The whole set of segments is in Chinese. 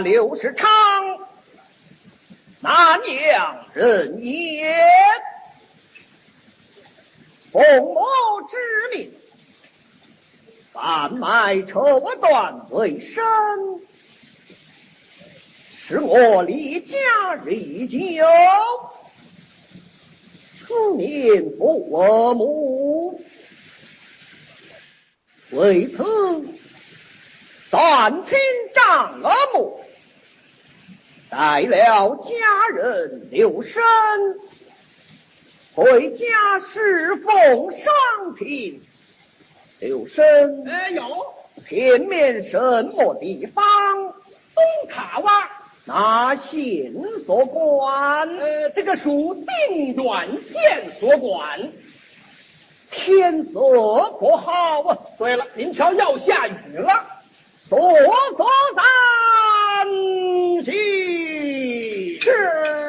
刘世昌，那娘人也，奉我之命，贩卖绸缎为生，使我离家日久，此年父母，为此断亲长母。带了家人留神，回家侍奉上品。留神，哎有前面什么地方？东卡洼，那县所管？呃，这个属定远县所管。天色不好啊！对了，您瞧要下雨了，所所在。前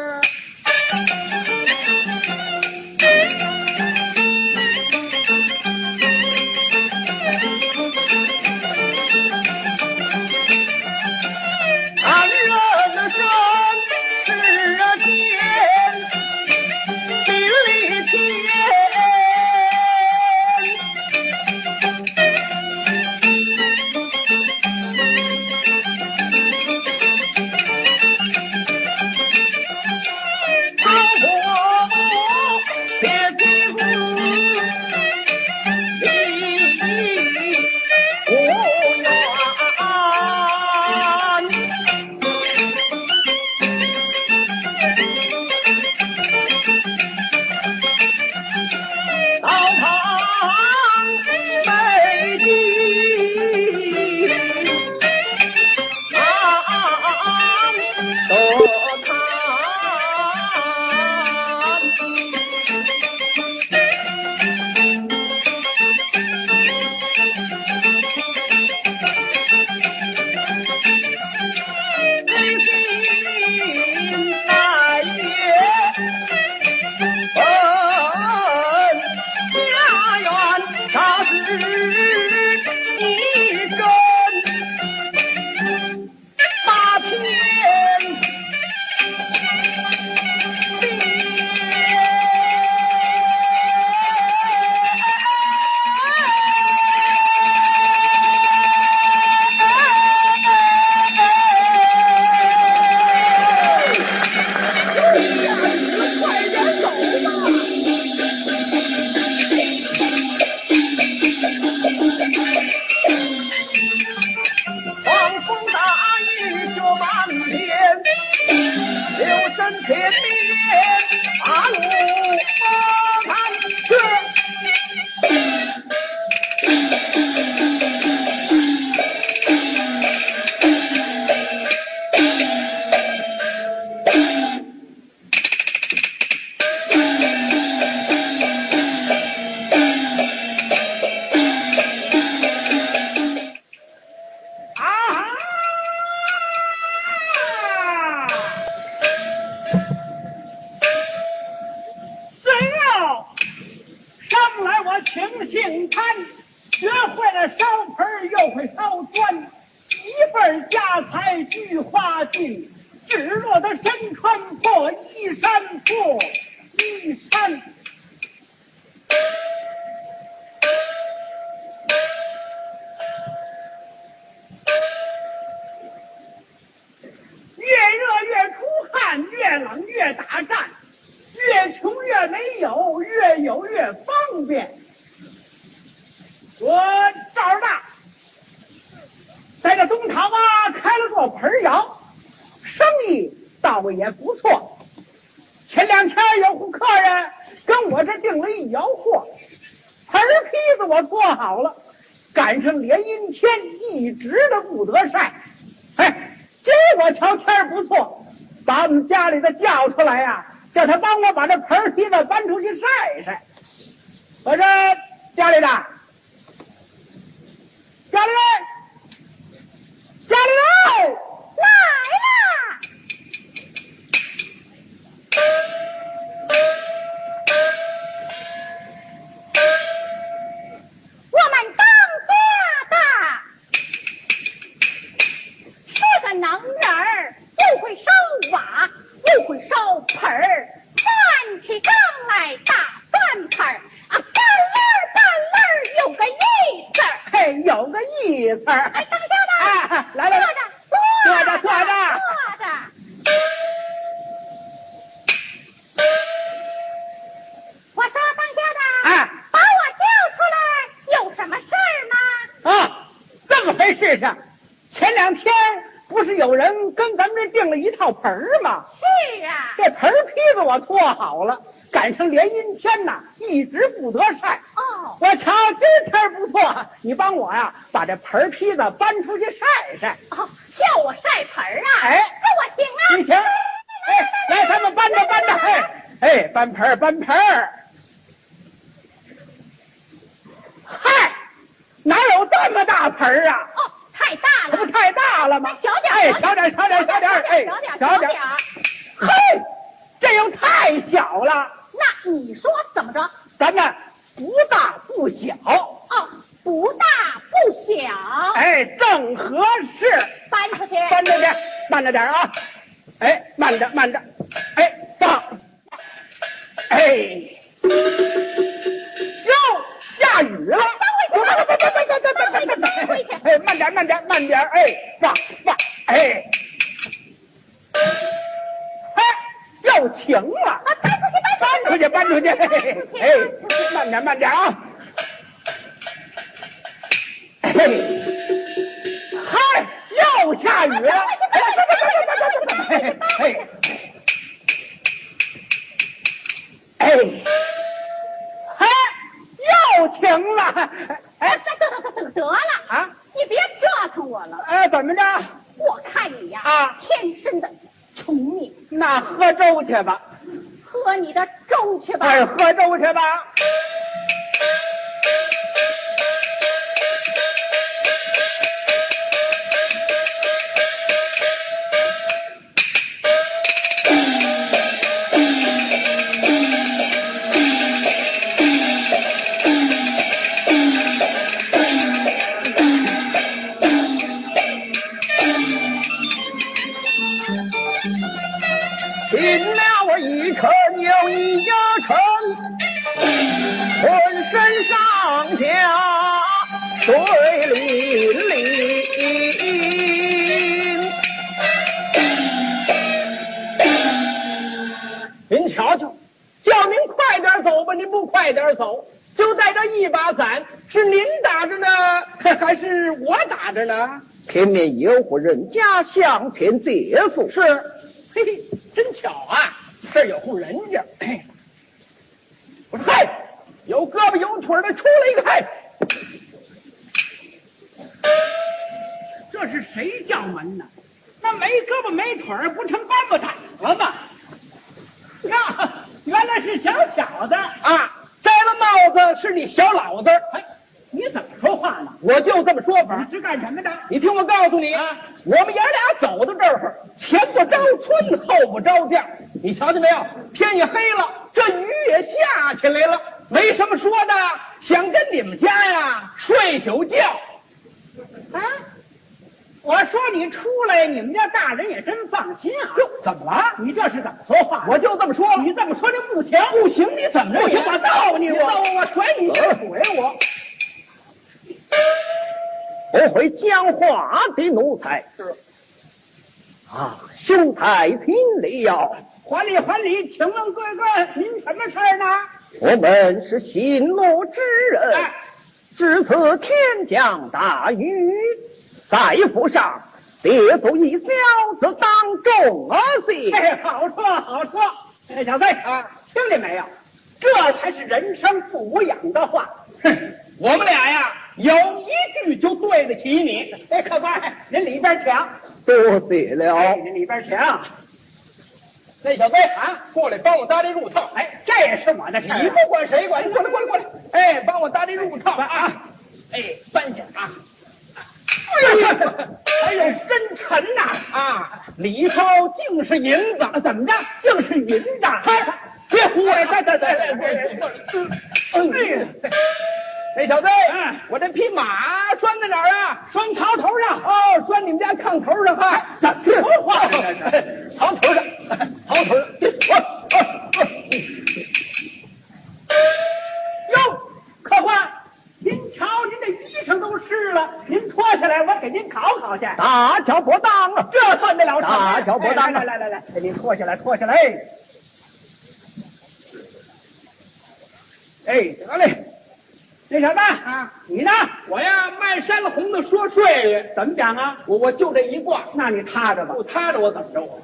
一套盆儿吗？是啊，这盆儿坯子我做好了，赶上连阴天呐，一直不得晒。哦，我瞧今儿天不错，你帮我呀，把这盆儿坯子搬出去晒晒。哦，叫我晒盆儿啊！哎那我行啊。你行，哎，来，咱们搬着搬着，哎，哎，搬盆儿搬盆儿。嗨，哪有这么大盆儿啊？哦，太大了。这不太大了吗？小点哎小点小点小点哎小点小点嘿这又太小了。那你说怎么着？咱们不大不小。哦不大不小。哎正合适。搬出去。搬出去慢着点啊。哎慢着慢着。哎放。哎。又下雨了。哎，慢点，慢点，慢点，哎，放放，哎，哎，又晴了，啊，搬出去，搬出去，哎，慢点，慢点啊！嘿，嗨，又下雨了！哎，嗨，又晴了！哎得得得得得了，啊，你别折腾我了。哎，怎么着？我看你呀，啊天生的穷命，那喝粥去吧，喝你的粥去吧。哎，喝粥去吧。水淋淋。您瞧瞧，叫您快点走吧，您不快点走，就带这一把伞，是您打着呢，还是我打着呢？前面有户人家向前借宿，是，嘿嘿，真巧啊，这儿有户人家。嘿我说嗨，有胳膊有腿的出来一个嗨，这是谁叫门呢？那没胳膊没腿儿不成搬不打了吗？呀，原来是小小子！啊，摘了帽子是你小老子，哎，你怎么说话呢？我就这么说法你。是干什么的？你听我告诉你，啊我们爷俩走到这儿，前不着村后不着店，你瞧见没有？天也黑了，这雨也下起来了，没什么说的，想跟你们家呀睡宿觉。啊！我说你出来，你们家大人也真放心啊。哟，怎么了？你这是怎么说话？我就这么说。你这么说就不行，不行，你怎么着不行，我揍你！我我，我甩你这腿我。不会讲话的奴才是啊，兄台听了，还礼还礼，请问贵哥，您什么事儿呢？我们是行路之人，哎值此天降大雨，在府上别走一小子当众而行。哎，好说好说。哎，小子啊，听见没有？这才是人生不养的话。哼，我们俩呀，有一句就对得起你。哎，客官，您里边请。多谢了哎，，您里边请。那小子啊，过来帮我搭这褥套。哎，这也是我的事儿啊。你不管谁管，你过来过来过来，哎，帮我搭这褥套啊，哎，搬下啊。哎呦，真沉呐！啊，里头竟是银子，怎么着？竟是银子！嗨，别胡来！对对对对对。哎呀，那小子，嗯我这匹马拴在哪儿啊？拴槽头上。哦，拴你们家炕头上哈。怎么说话槽头上，槽头上。哟，客官，您瞧，您这衣裳都湿了，您脱下来，我给您烤烤去。大脚不当了。这算得了什么？大脚不当哎来来来来，给您脱下来，脱下来。哎，哎，得嘞。那什么啊，你呢？我呀，卖山红的说税爷，怎么讲啊？我我就这一卦，那你踏着吧。不踏着我怎么着我？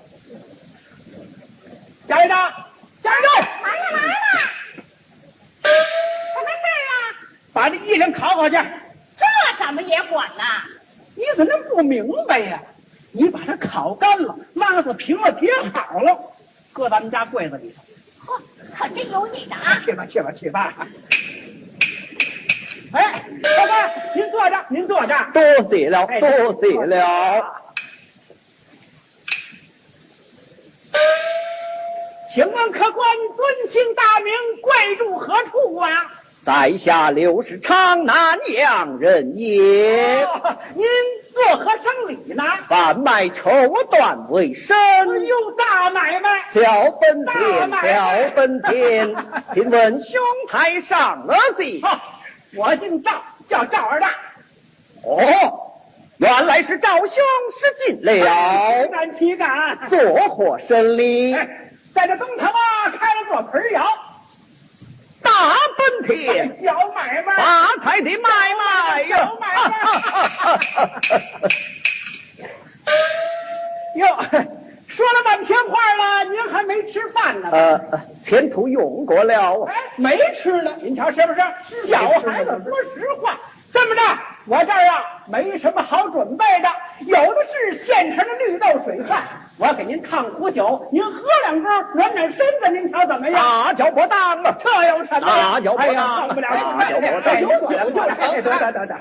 加一张，加一张，来了来了，什么事儿啊？把这衣裳烤烤去。这怎么也管呢？你怎么不明白呀？你把它烤干了，拉子平了，叠好了，搁咱们家柜子里头。嚯，可真有你的啊！去吧，去吧，去吧。哎，客官，您坐着，您坐着。多谢了，哎多谢了。。请问客官尊姓大名，贵住何处啊？在下刘氏昌南阳人也，哦您做何生理呢？贩卖绸缎为生，哎呦，大买卖！小本大田，买卖小分田。请问兄台上了戏？哈，我姓赵，叫赵二大。哦，原来是赵兄失敬岂了，敢岂敢！作何生理？哎，在这东头啊，开了座盆窑，大本田，小买卖。发财的买卖呀！小买卖。哟，说了半天话了，您还没吃饭呢？呃，前途用过了，哎，没吃呢。您瞧是不是？小孩子说实话。这么着，我这儿啊没什么好准备的，有的是现成的绿豆水饭，我给您烫壶酒，您喝两盅暖暖身子，您瞧怎么样？大脚不当啊。这有什么呀？大脚不哎呀，当受不了，大脚不当酒就成，得得得得。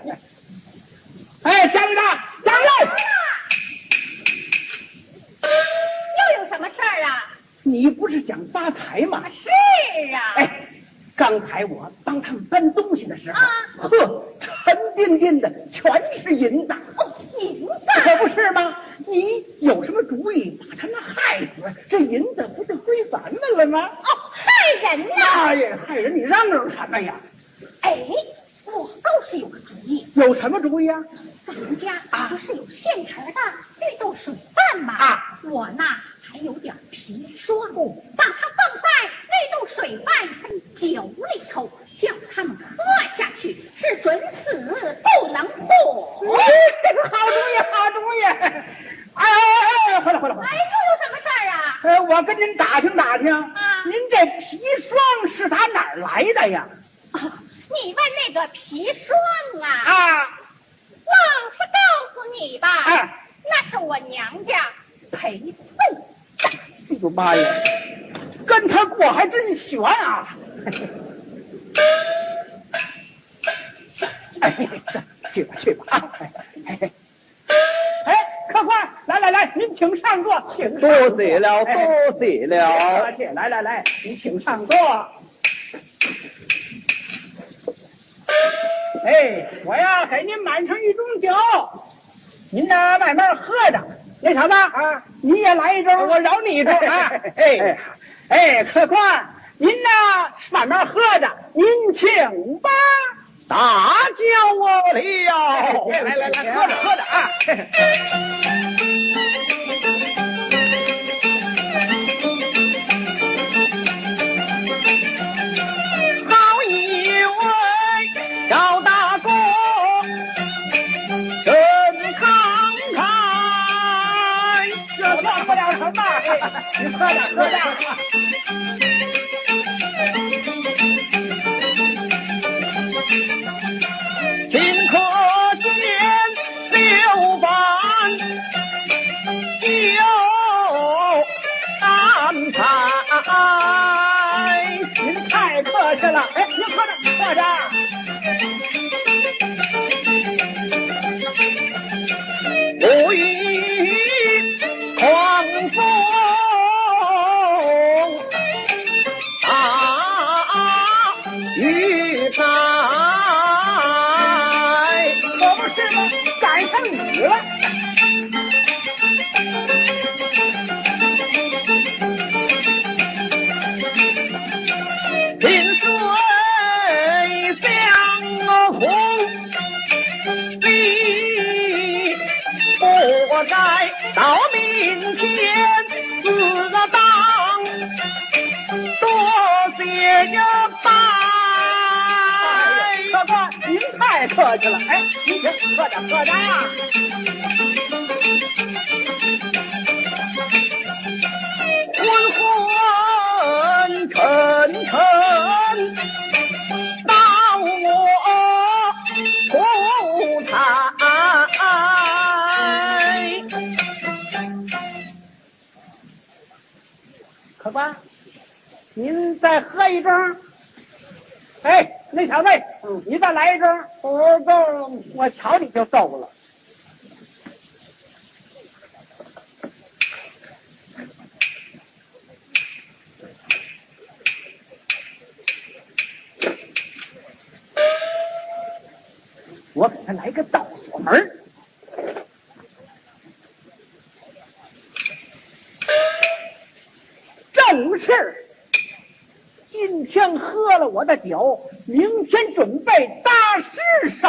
哎，加油长，加油！又有什么事儿啊？你不是想发财吗？是啊，哎，刚才我帮他们搬东西的时候，啊呵，沉甸甸的全是银子，哦，银子，可不是吗？你有什么主意把他们害死？这银子不就归咱们了吗？哦，害人呐！那也害人！你嚷嚷什么呀？哎，我倒是有个主意，有什么主意啊？咱们家不是有现成的绿豆水饭吗？啊，我呢还有点皮霜，把它放在绿豆水饭跟酒里头，叫他们喝下去，是准死不能活。哎，这个好主意，好主意！哎哎哎，回来回来回来！哎，又有什么事儿啊？呃，我我跟您打听打听，啊您这砒霜是打哪儿来的呀？啊，你问那个砒霜啊，啊，老实告诉你吧，哎那是我娘家陪送的。哎呦妈呀，跟他过还真悬啊！哎，去吧去吧啊！哎，哎客官，来来来，您请上座，请上座多谢了，哎多谢了。客气，来来来，您请上座。哎，我要给您满上一盅酒，您呢慢慢喝着。那小子啊，你也来一盅，我饶你一盅啊哎哎，客官，您呢慢慢喝着，您请吧。大叫我了，哎来来来，喝着喝着啊！你快点喝着。顷刻间六番有安排。您太客气了，哎，您喝着喝着。吗？赶上雨了。客气了，哎，您请喝点喝点啊。昏昏沉沉，到我出台。客官，您再喝一盅。哎，那小子，你再来一声。我够，我瞧你就够了。我给他来个倒锁门儿正是。今天喝了我的酒，明天准备搭尸首。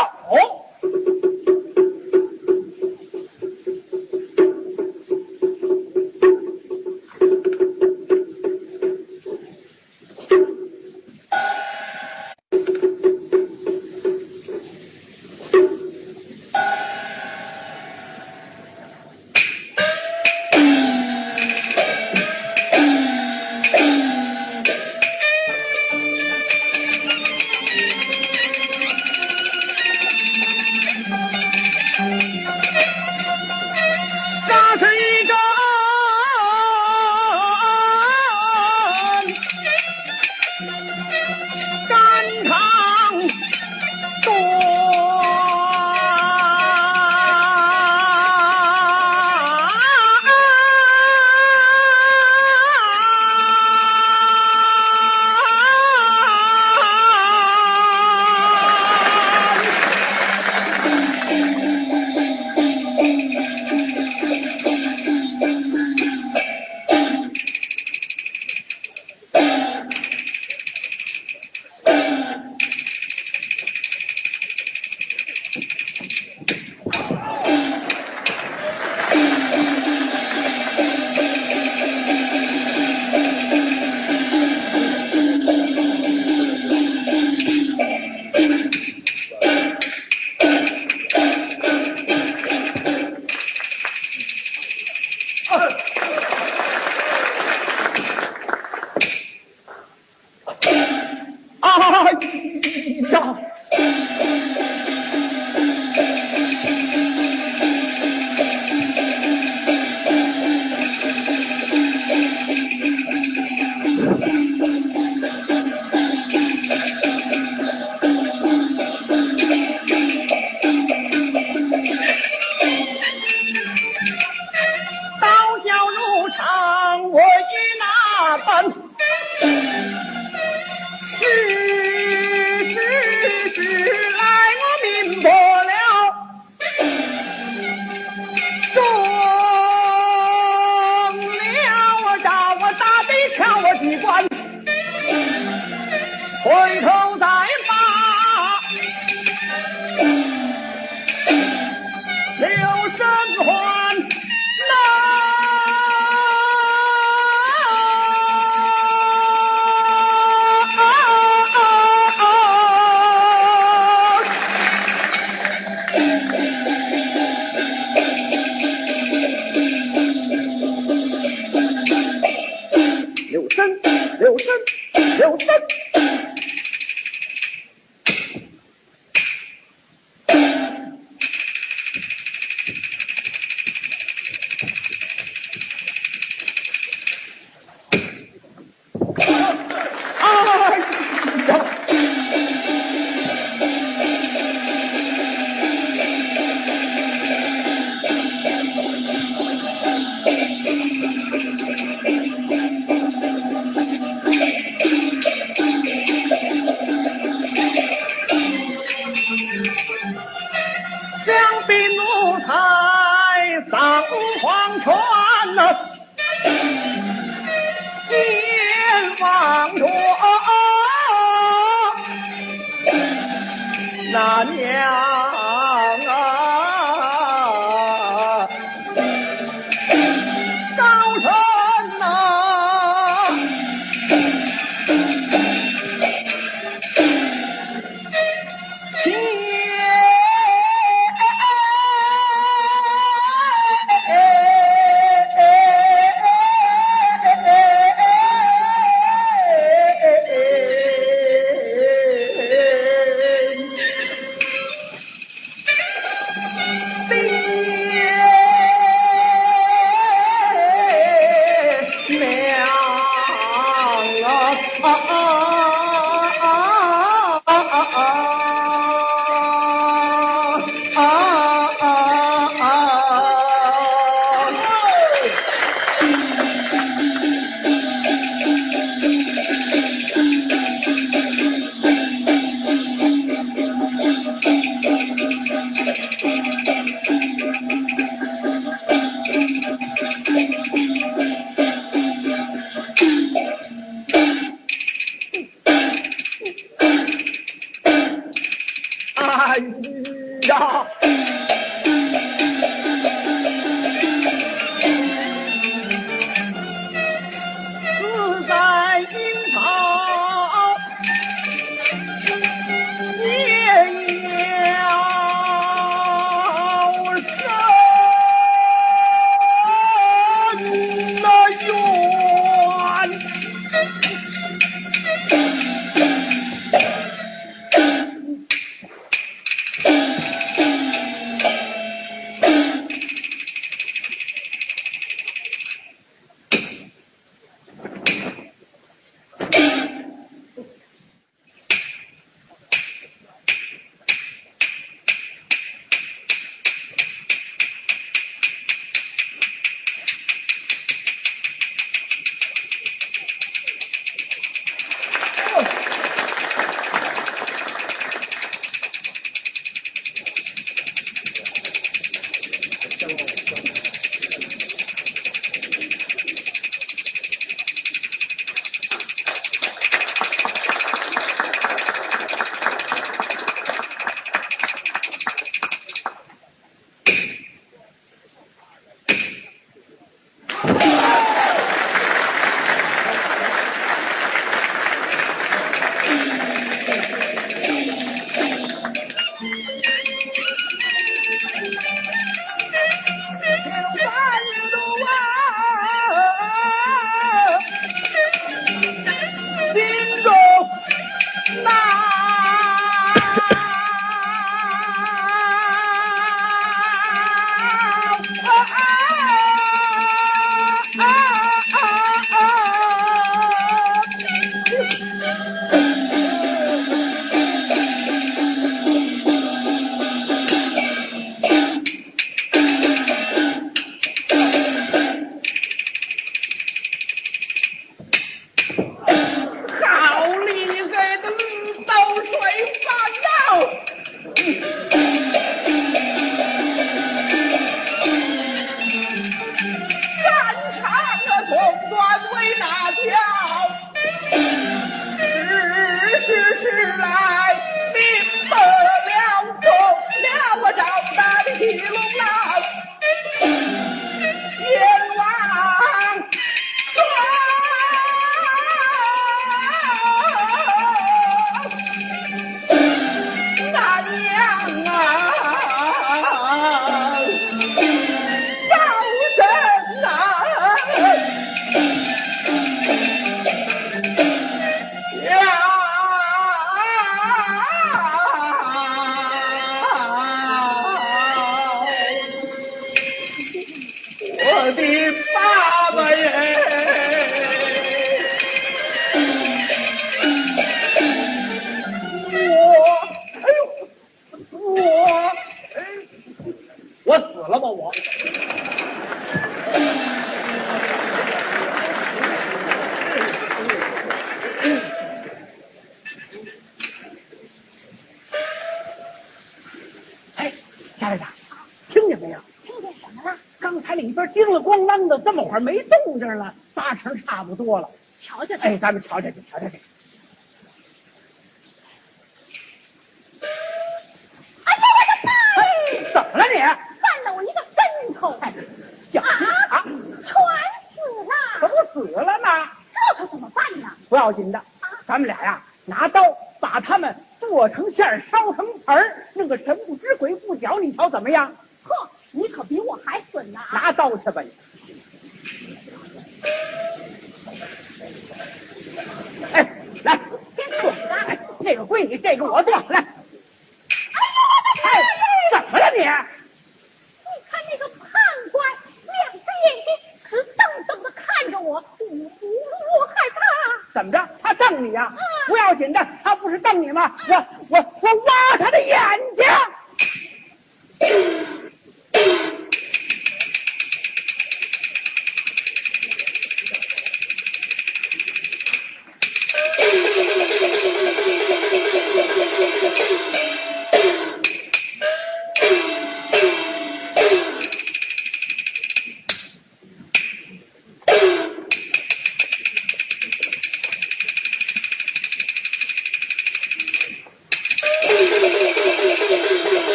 瞧瞧去。哎，咱们瞧瞧去，瞧瞧去。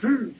去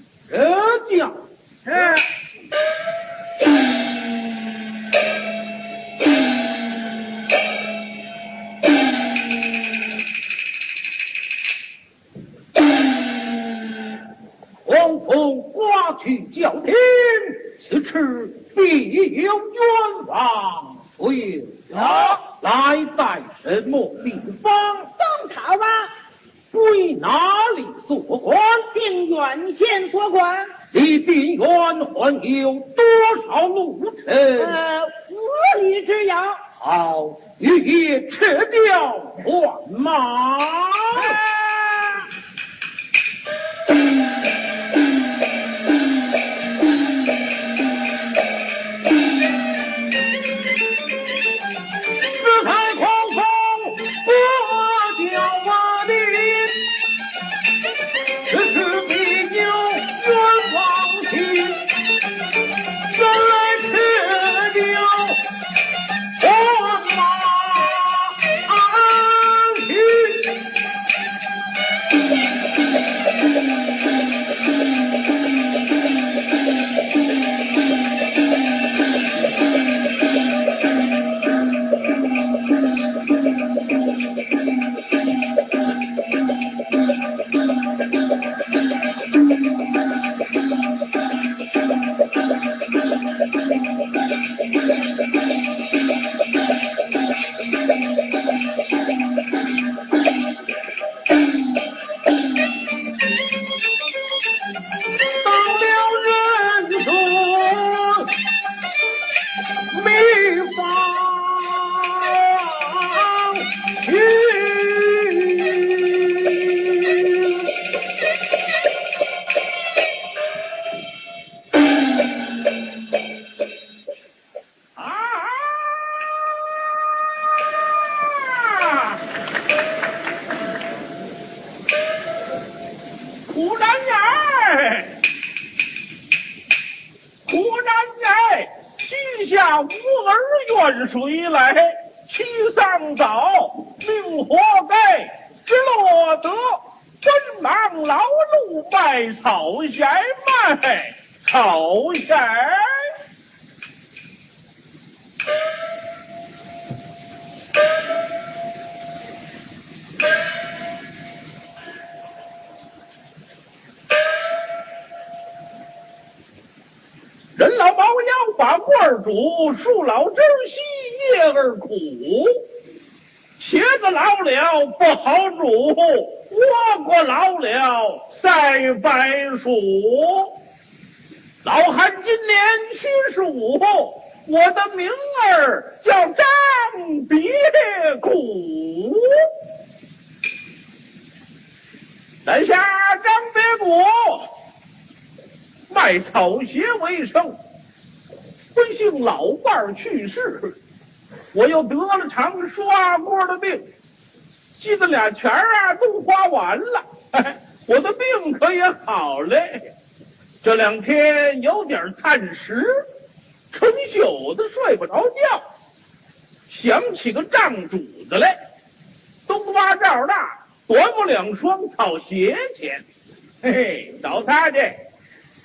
老了赛白薯。老汉今年七十五，我的名儿叫张别古。在下张别谷。卖草鞋为生，不幸老伴儿去世，我又得了场刷锅的病，记得俩钱儿啊都花完了，我的病可也好嘞。这两天有点贪食，成宿的睡不着觉，想起个账主子来，东八赵大短我两双草鞋钱，嘿嘿，找他去。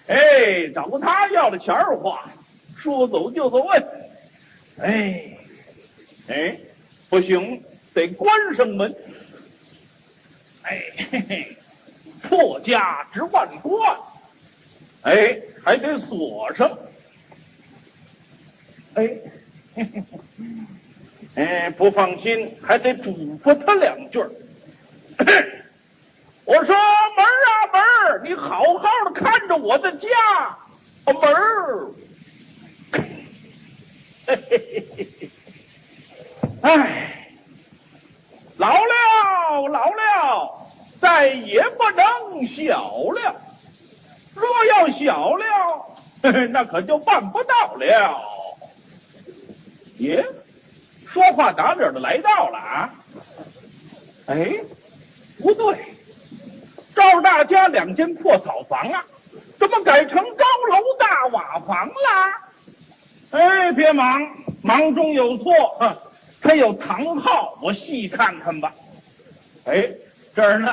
哎，找他要了钱儿花，说走就走问。哎，哎，不行，得关上门。哎，嘿嘿，破家之万贯。哎，还得锁上。哎，嘿嘿哎，不放心，还得嘱咐他两句儿。我说门儿啊门儿，你好好的看着我的家门儿。嘿嘿嘿嘿嘿，哎，老了老了，再也不能小了。若要小了，嘿嘿，那可就办不到了。耶，说话打理的来到了啊！哎，不对。赵大家两间破草房啊，怎么改成高楼大瓦房啦？哎，别忙，忙中有错，哼，他有堂号，我细看看吧。哎，这儿呢，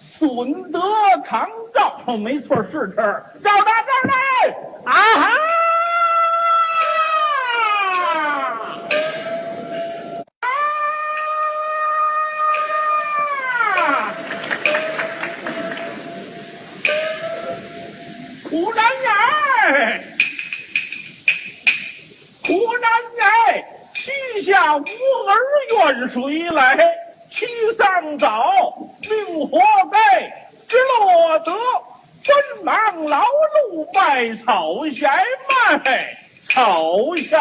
损德长照，没错，是这儿。赵大这儿呢，啊哈！西下无儿远水来，去上早，命活该，只落得奔忙劳碌，卖草鞋卖草鞋。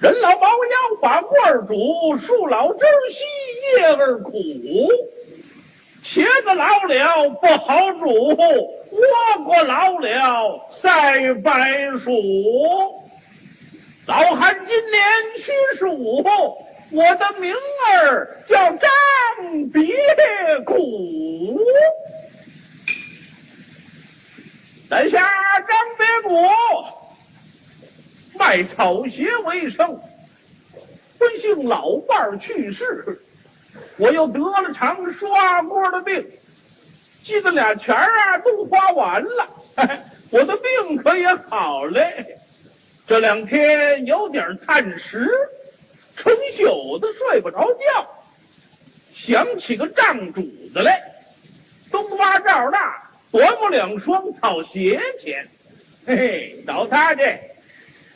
人老毛腰把棍儿拄，树老枝稀叶儿苦。茄子老了不好煮，倭瓜老了赛白薯。老汉今年七十五，我的名儿叫张别谷。在下张别谷。卖草鞋为生，不幸老伴儿去世，我又得了场刷锅的病，记得俩钱儿啊都花完了，我的病可也好嘞。这两天有点叹食，成宿的睡不着觉，想起个账主子来，东挖赵大琢磨两双草鞋钱，嘿嘿，找他去。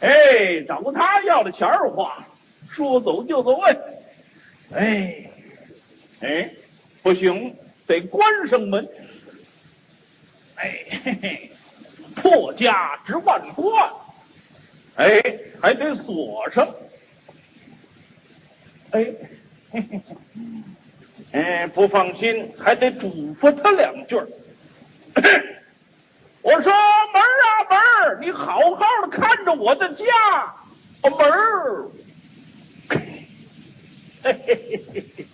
哎，找他要了钱儿花，说走就走哎，哎，哎，不行，得关上门。哎，嘿嘿，破家值万贯，哎，还得锁上。哎，嘿嘿，哎，不放心，还得嘱咐他两句儿。我说门儿啊门儿，你好好的看着我的家，门儿。嘿嘿嘿嘿嘿，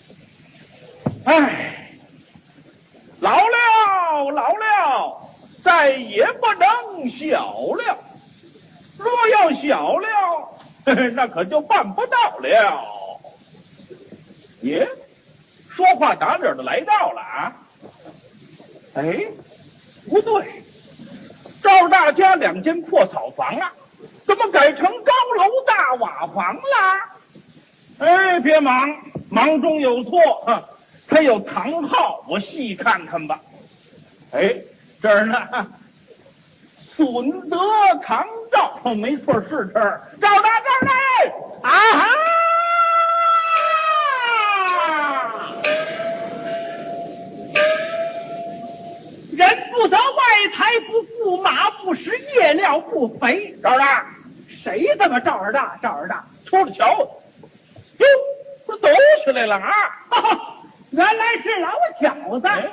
哎，老了老了，再也不能小了。若要小了，嘿嘿，那可就办不到了。耶，说话打脸的来到了啊！哎，不对。赵大家两间破草房啊，怎么改成高楼大瓦房了？哎，别忙，忙中有错啊。他有堂号，我细看看吧。哎，这儿呢，损德堂赵，没错，是这儿。赵大，赵大，啊哈！人不走外财不富，马不食夜料不肥。赵大，谁这么赵二大？赵二大，出来瞧！哟，这走起来了啊！哈哈，原来是老小子。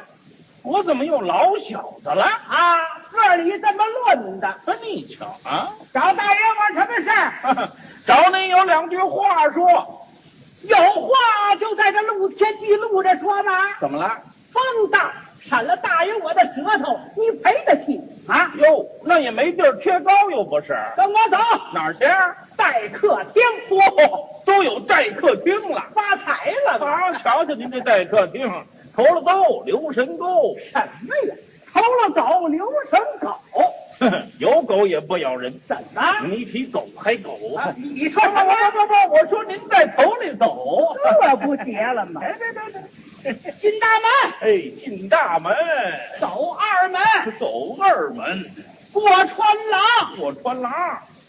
我怎么又老小子了啊？这里这么论的，你瞧啊！找大爷我什么事儿？找您有两句话说。有话就在这露天记录着说吧。怎么了？风大。闪了大爷我的舌头，你赔得起啊？哟，那也没地儿贴膏，又不是。跟我走，哪儿去？待客厅。嚯，都有待客厅了，发财了。好，瞧瞧您这待客厅，投了沟，留神沟。什么呀？投了狗，留神狗。有狗也不咬人。怎么？你比狗还狗？你说什么？不不不，我说您在头里走，这不结了吗？哎，对对对。进大门，哎，进大门，走二门，走二门，过穿廊，过穿廊，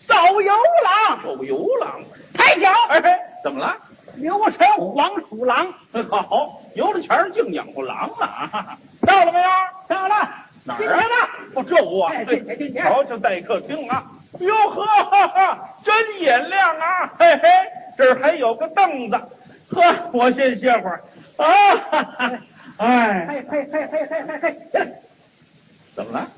走游廊，走游廊，抬脚，哎，怎么了？留神黄鼠狼，好，有了钱净养活狼啊！到了没有？到了，哪儿啊？不这屋啊，对瞧瞧待客厅啊！哟呵，真眼亮啊！嘿嘿，这儿还有个凳子，呵，我先歇会儿。啊！哎，嘿嘿嘿嘿嘿嘿嘿，怎么了？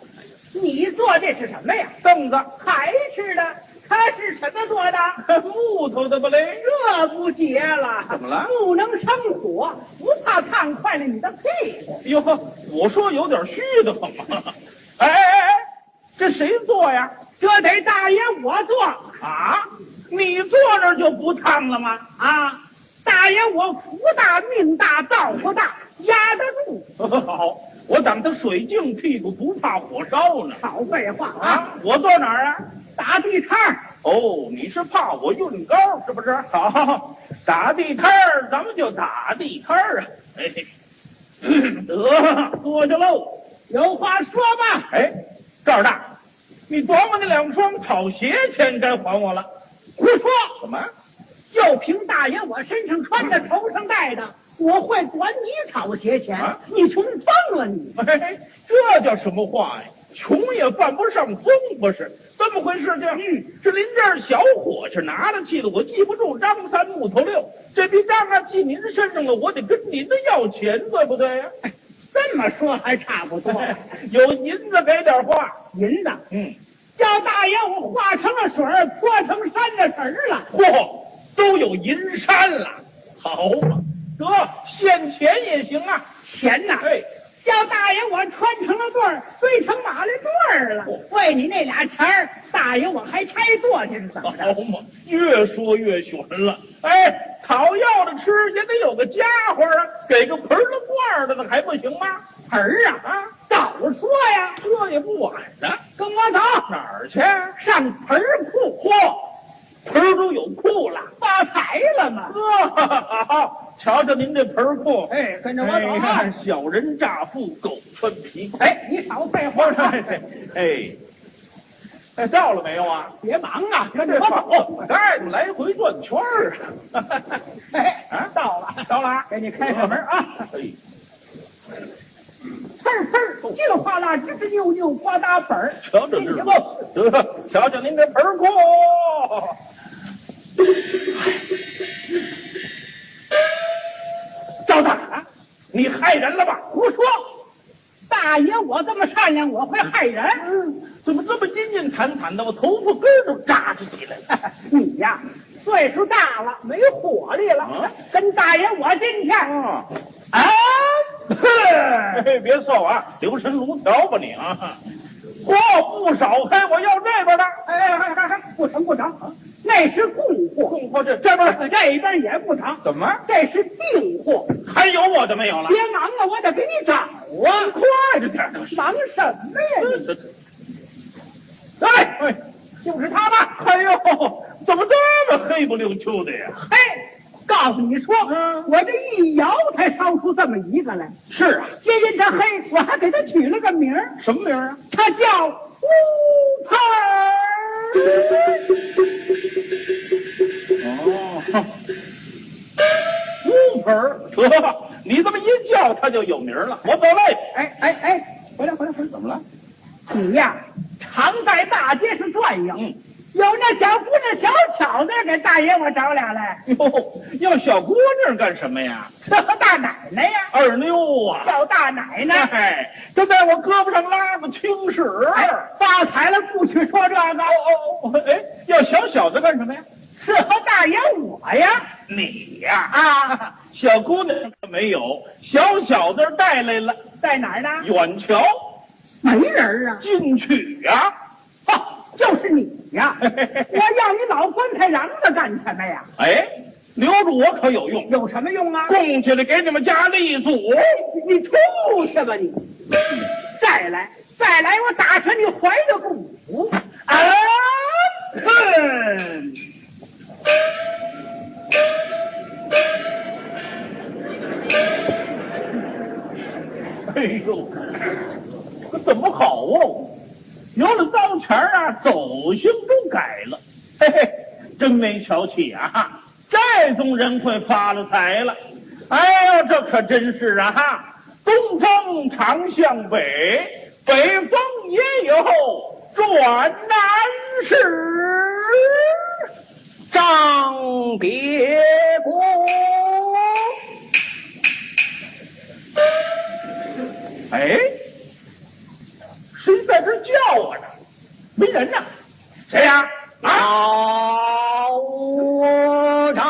你坐这是什么呀？凳子，还是的？它是什么做的？木头的不嘞？热不结了？怎么了？不能生火，不怕烫坏了你的屁股。哟呵，我说有点虚的慌。哎哎哎，这谁坐呀？这得大爷我坐啊！你坐那就不烫了吗？啊！大爷，我福大命大，道不大，压得住。好，我等他水净屁股，不怕火烧呢。少废话啊！我坐哪儿啊？打地摊儿。哦，你是怕我运高是不是？好，打地摊儿，咱们就打地摊儿啊！哎，得坐下喽。有话说吧。哎，赵大，你短我那两双草鞋钱该还我了。胡说！什么？就凭大爷我身上穿的、头上戴的，我会管你讨鞋钱？啊你穷疯了你！哎，这叫什么话呀？穷也犯不上疯，不是这么回事情。嗯，是您这儿小伙计拿了去的，我记不住张三木头六，这笔账啊记您身上了，我得跟您的要钱，对不对呀？这么说还差不多。有银子给点话。银子，嗯，叫大爷我化成了水儿，泼成山的神儿了。嚯，都有银山了，好嘛，得现钱也行啊。钱呐，哎，叫大爷我穿成了对儿，堆成马来对儿了。为你那俩钱儿，大爷我还拆垛去是怎么着？好嘛，越说越悬了。哎，讨要的吃也得有个家伙啊，给个盆儿的罐儿的呢还不行吗？盆儿啊啊，早说呀！这也不晚呢。跟我走，哪儿去？上盆儿库。嚯，盆儿都有库了。发财了嘛？呵，好，瞧瞧您这盆儿库。哎，跟着我走哎啊！小人乍富，狗穿皮裤。哎，你少废话，哎，哎，到了没有啊？别忙啊，跟着我走。跑带着来回转圈儿啊！哎，啊到了，到了啊，给你开开门啊！哎，呲儿呲儿，叽里哗啦，吱吱扭扭，呱嗒本儿。瞧瞧这瞧瞧您这盆儿库。你害人了吧？胡说！大爷，我这么善良，我会害人？怎么这么阴阴惨惨的？我头发根儿都扎着起来了。你呀，岁数大了，没火力了。啊跟大爷我进去。啊，啊！嘿，别凑啊，留神炉条吧你啊！嚯，不少嘿，我要这边的。哎哎哎哎，不成不成，那是供货，供货这这边这边也不长，怎么这是订货。还有我的没有了？别忙了，我得给你找啊！快着点！忙什么呀你？这这，哎哎，就是他吧？哎呦，怎么这么黑不溜秋的呀？嘿，告诉你说，嗯我这一摇才烧出这么一个来。是啊，皆因他黑，我还给他取了个名儿，什么名儿啊？他叫乌盆儿。哦，得，你这么一叫，他就有名了。我走嘞。哎哎哎，回来回来回来！怎么了？你呀，常在大街上转悠，嗯有那小姑娘、小巧子给大爷我找俩来，哟，要小姑娘干什么呀？大奶奶呀，二妞啊！叫大奶奶。哎，就在我胳膊上拉个青史。哎，发财了，不许说这个，哦哦，哎，要小小子干什么呀？伺候大爷我呀。你呀，啊，小姑娘没有，小小子带来了，在哪儿呢？远瞧没人啊。进去呀、哦，就是你呀！我要你老棺材瓤子干什么呀？哎，留住我可有用，有什么用啊？供起来给你们家立祖。你出去吧你！再来，再来，我打穿你怀的骨！啊！哼！哎呦，这怎么好哦？有了糟钱儿啊，走性都改了。嘿嘿，真没瞧起啊！这种人会发了财了。哎呦，这可真是啊！哈，东风常向北，北风也有转南时。张别国，哎，谁在这叫我呢？没人呢？谁呀、啊？老张。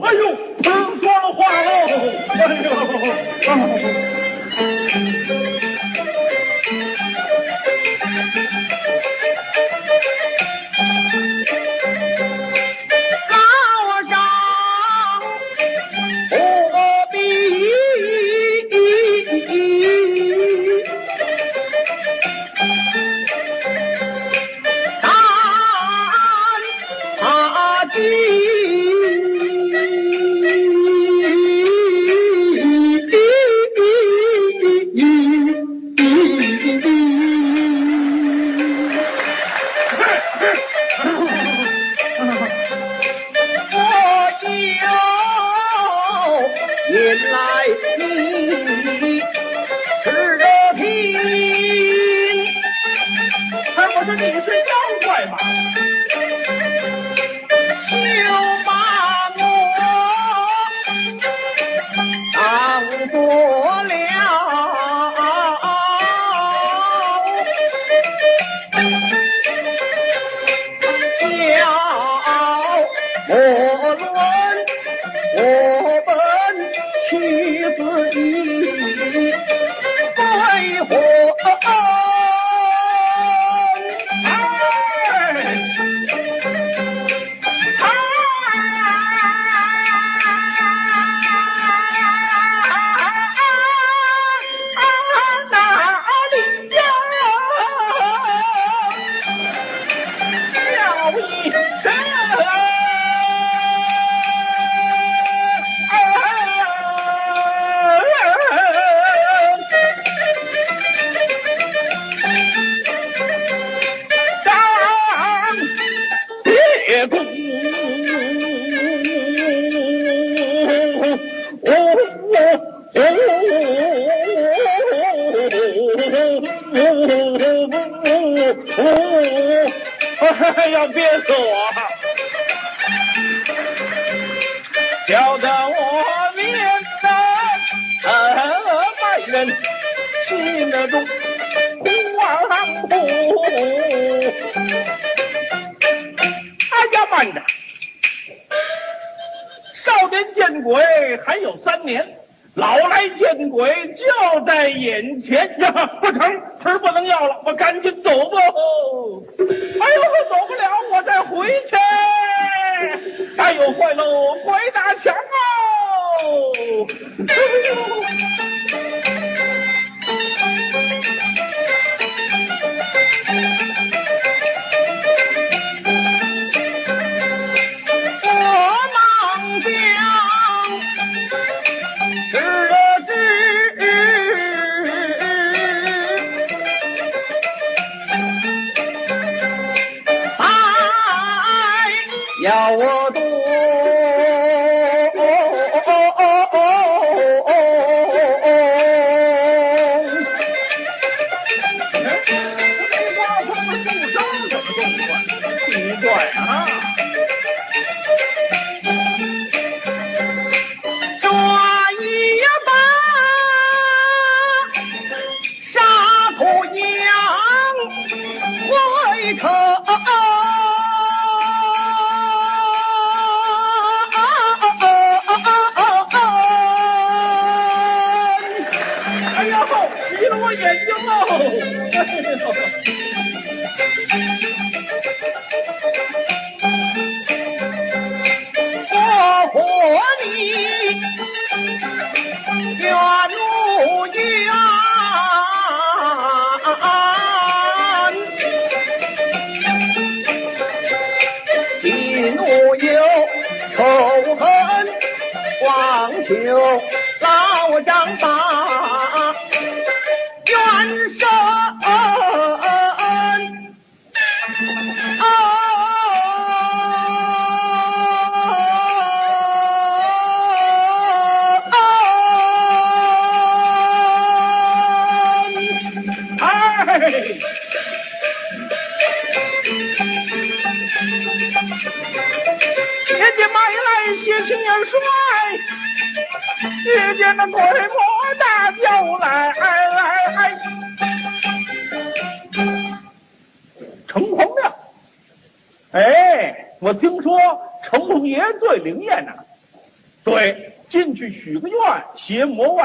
哎呦，听说了话喽！哎呦，叫我多。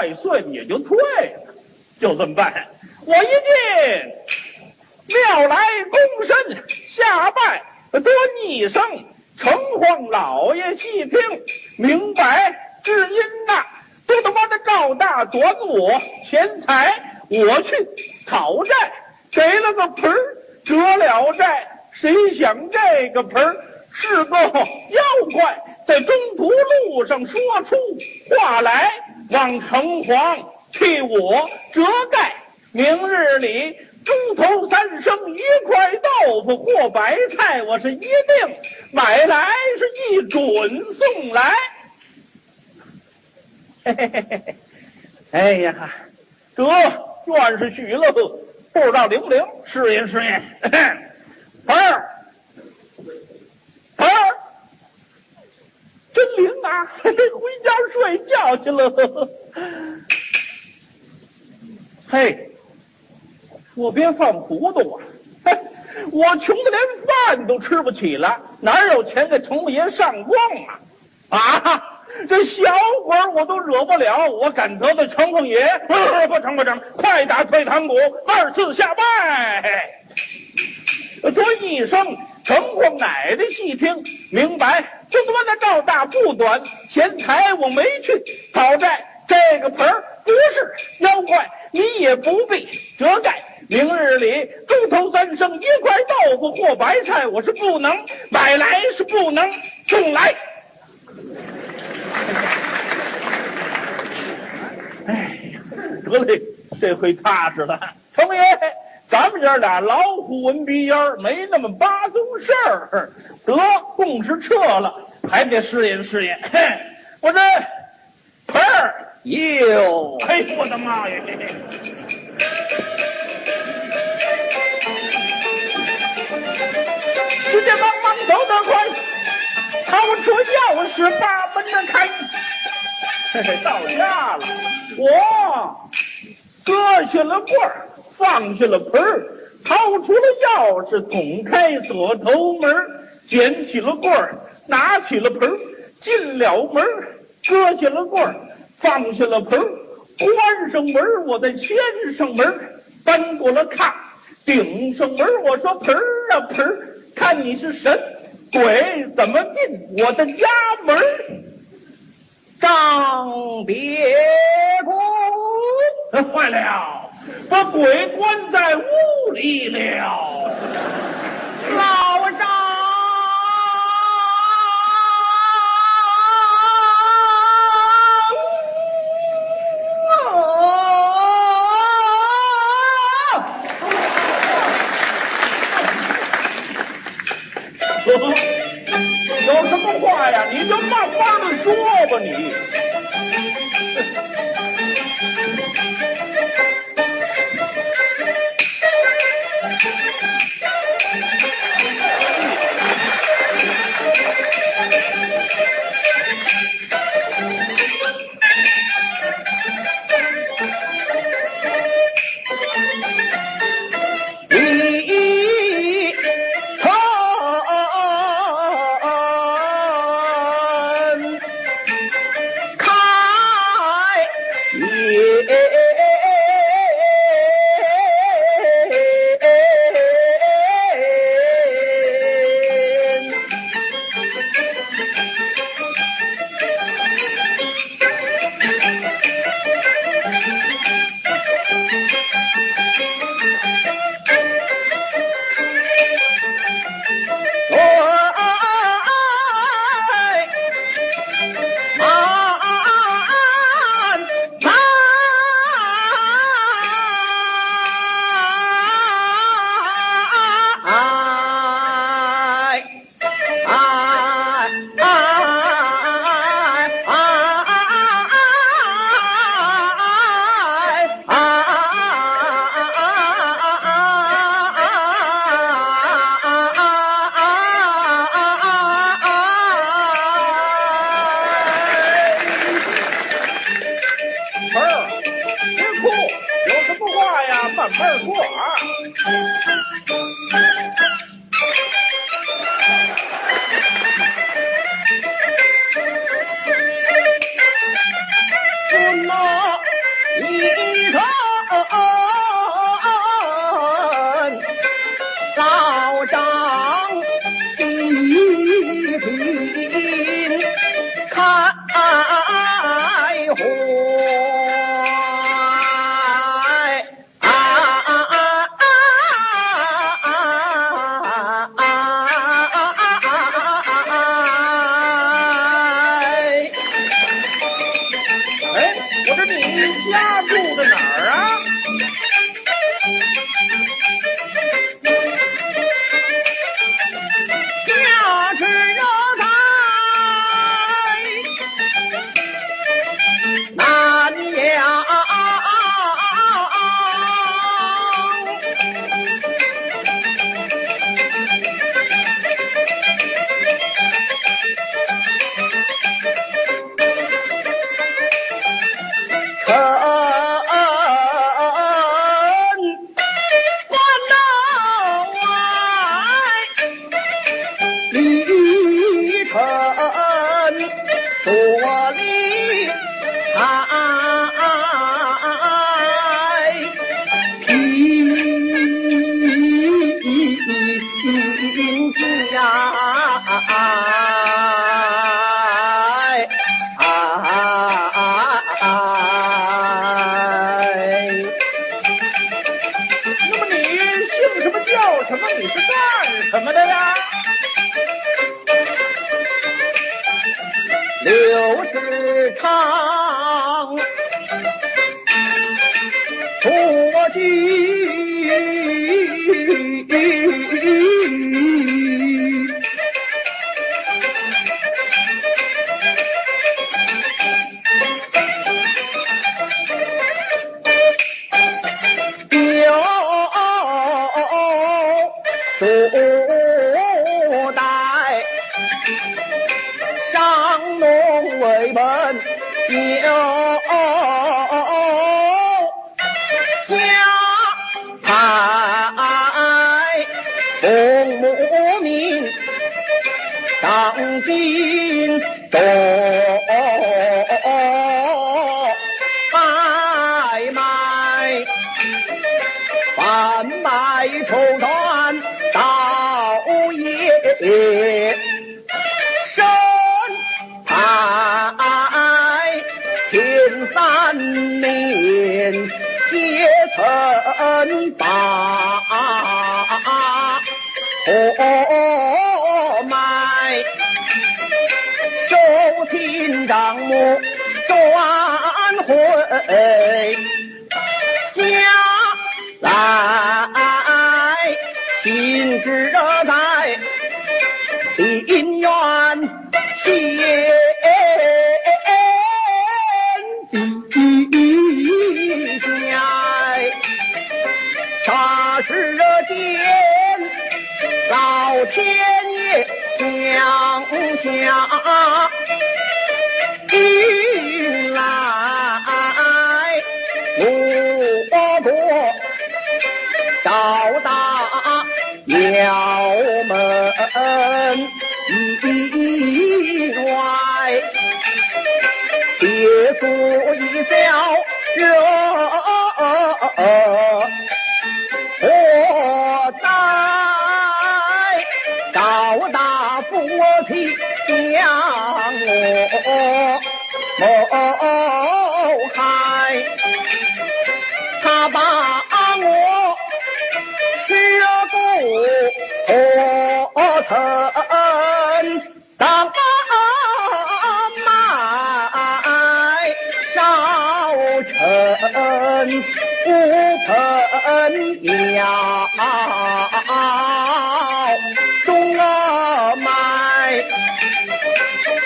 太岁也就退了，就这么办。城隍替我遮盖。明日里，猪头三升，一块豆腐或白菜，我是一定买来，是一准送来。嘿嘿嘿嘿，哎呀，得愿是许乐，不知道灵不灵？试验试验，嘿嘿，儿，儿。真灵啊！回家睡觉去了。嘿，我别犯糊涂啊！我穷的连饭都吃不起了，哪有钱给程五爷上供啊？啊！这小鬼我都惹不了，我敢得罪程凤爷？不不成不成，快打退堂鼓，二次下拜。尊一声城隍奶奶细听明白，这多的赵大不短，钱财我没去讨债，这个盆儿不是妖怪，你也不必折盖。明日里猪头三升，一块豆腐或白菜，我是不能买来，是不能送来。哎呀，得嘞，这回踏实了。程爷，咱们爷俩老虎闻鼻烟，没那么八宗事儿。得，供是撤了，还得试验试验。嘿，我这盆儿，有哎，我的妈呀！急急忙忙走得快，掏出钥匙把门儿开。嘿嘿，到家了，我割下了棍儿，放下了盆儿，掏出了钥匙，捅开锁头门儿，捡起了棍儿，拿起了盆儿，进了门儿，割下了棍儿，放下了盆儿，关上门儿，我再牵上门儿，搬过了炕，顶上门儿，我说盆儿啊盆儿，看你是神鬼怎么进我的家门儿？张别公。坏了，把鬼关在屋里了。老张，有什么话呀？你就慢慢的说吧，你。农为家来，行至在林园县地下，霎时间老天爷降下一笑热我在高大父亲将我谋害，他把我尸骨火腾成五盆窑，中了埋。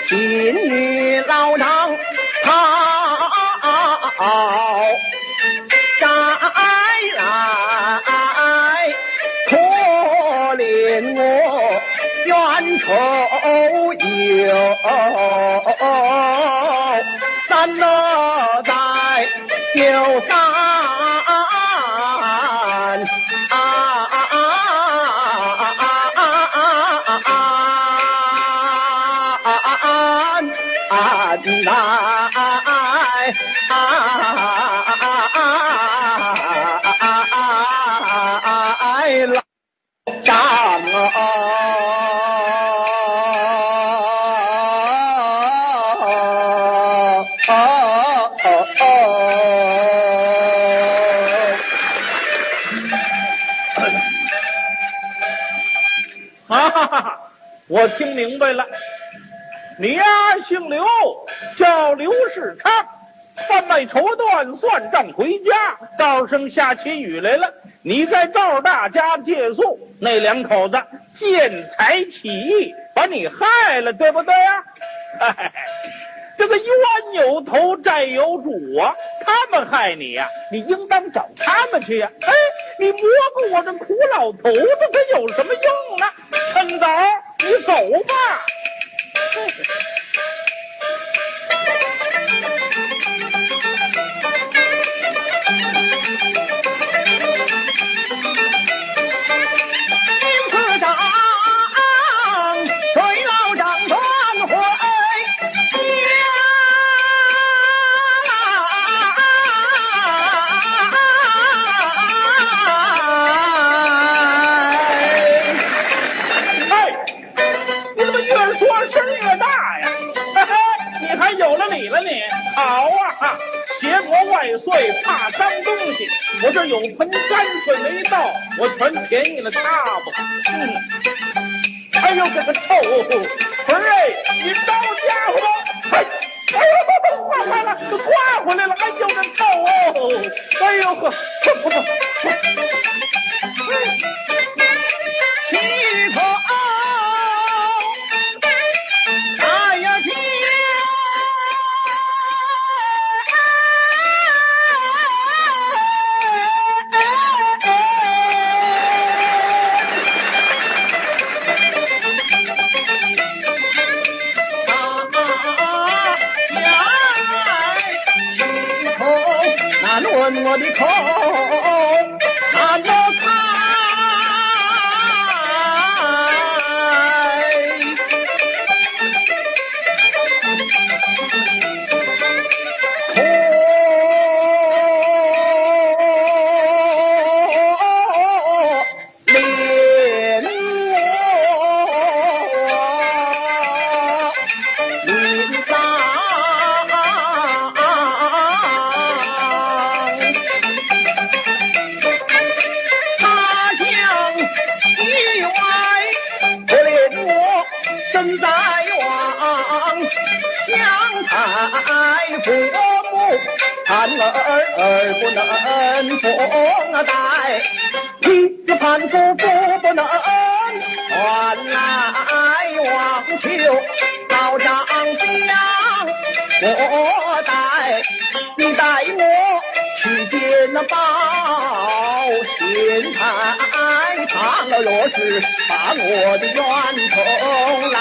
金玉老丈好摘来，可怜我冤仇有，我听明白了，你呀姓刘，叫刘世昌，贩卖绸缎，算账回家，道声下起雨来了。你在赵大家借宿，那两口子见财起意，把你害了，对不对呀、哎，这个冤有头，债有主啊！他们害你呀、你应当找他们去呀、哎，你磨过我这苦老头子，他有什么用呢？领导，你走吧。邪魔外祟，怕脏东西。我这有盆干水没倒，我全便宜了他吧。嗯，哎呦，这个臭盆哎，你招家伙吧？嘿、哎，呦呦，刮坏了，都刮回来了。哎呦，这臭哦，哎呦呵，不不不，嘿，皮头。论我带，你带我去见那包县太堂，若是把我的冤仇来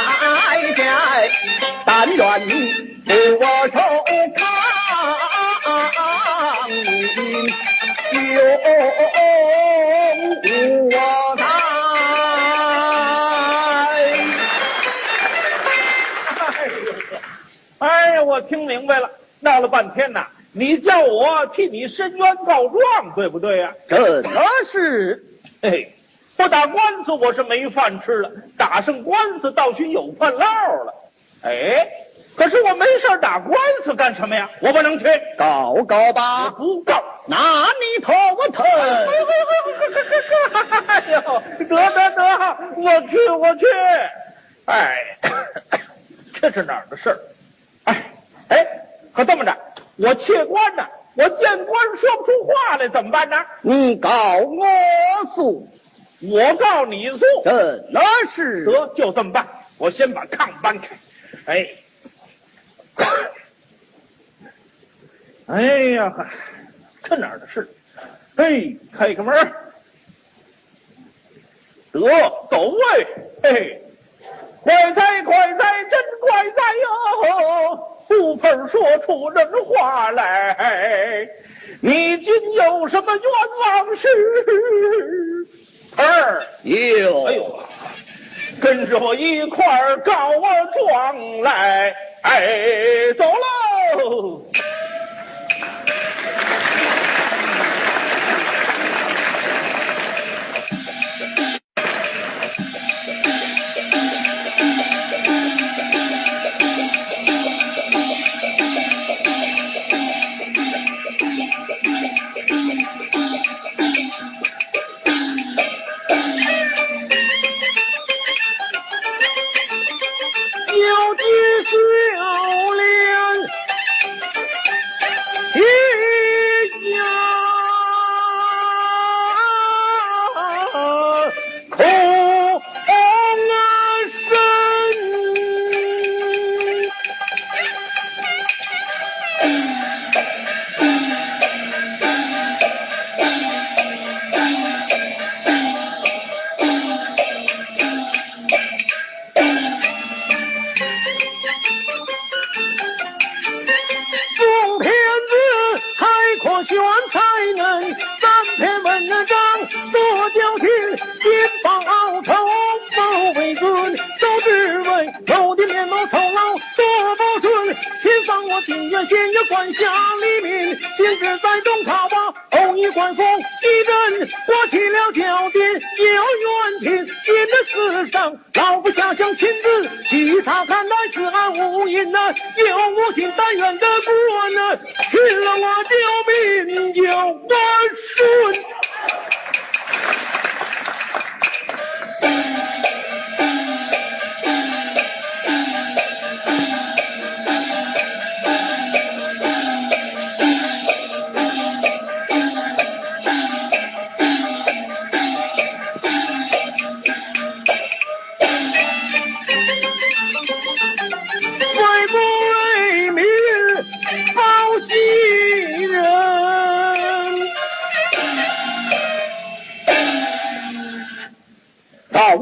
解，但愿你不我手康，你救我来。哎呀，我听明白了，闹了半天呐，你叫我替你申冤告状，对不对呀、这可是嘿，不打官司我是没饭吃了，打上官司倒许有饭捞了。哎，可是我没事儿打官司干什么呀？我不能去，告告我吧，不告。拿你头疼。哎呦，得得得，我去我去。哎，这是哪儿的事儿？哎哎，可这么着，我切官呢，我见官说不出话来，怎么办呢？你告我诉，我告你诉。真是得，就这么办。我先把炕搬开。哎，哎呀，嗨，这哪儿的事？嘿，开开门。得，走位。嘿，快哉快哉，真快哉哟！不盆说出人话来，你今有什么冤枉事？盆儿。哎呦，跟着我一块儿告我状来！哎，走喽！请放我定远县有管辖黎民，现只在东塔吧，偶遇官风一阵，我起了脚点有冤情，因的世上老夫下乡亲自去查看，乃是俺无因呐，有无心但愿的官呐，去了我救命有顺。